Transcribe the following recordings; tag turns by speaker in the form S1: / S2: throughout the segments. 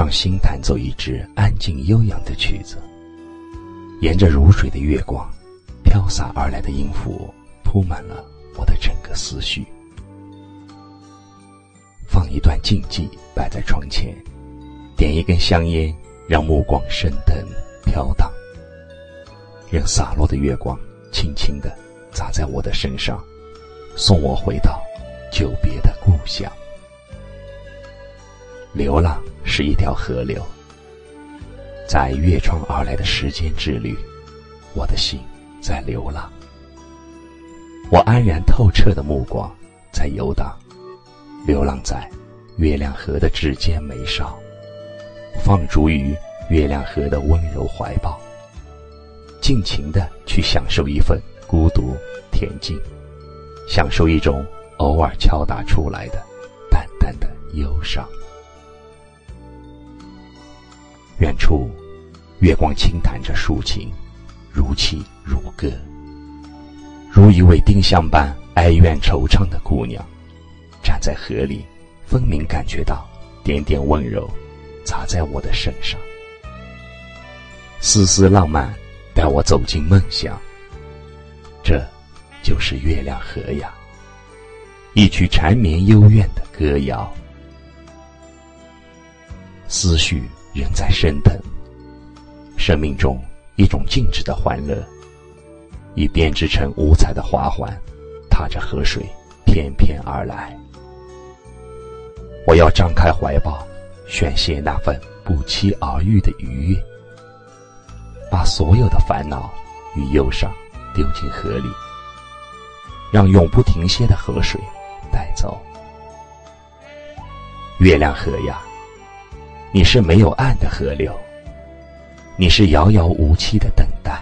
S1: 让心弹奏一支安静悠扬的曲子。沿着如水的月光，飘洒而来的音符铺满了我的整个思绪。放一段静寂摆在窗前，点一根香烟，让目光升腾飘荡，任洒落的月光轻轻地砸在我的身上，送我回到久别的故乡。流浪是一条河流，在越窗而来的时间之旅，我的心在流浪。我安然透彻的目光在游荡，流浪在月亮河的指尖眉梢，放逐于月亮河的温柔怀抱，尽情的去享受一份孤独恬静，享受一种偶尔敲打出来的淡淡的忧伤。远处，月光轻弹着抒情，如泣如歌，如一位丁香般哀怨惆怅的姑娘，站在河里，分明感觉到点点温柔砸在我的身上，丝丝浪漫带我走进梦乡。这，就是月亮河呀，一曲缠绵幽怨的歌谣，思绪。仍在升腾，生命中一种静止的欢乐，已编织成五彩的花环，踏着河水翩翩而来。我要张开怀抱，宣泄那份不期而遇的愉悦，把所有的烦恼与忧伤丢进河里，让永不停歇的河水带走。月亮河呀！你是没有岸的河流，你是遥遥无期的等待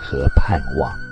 S1: 和盼望。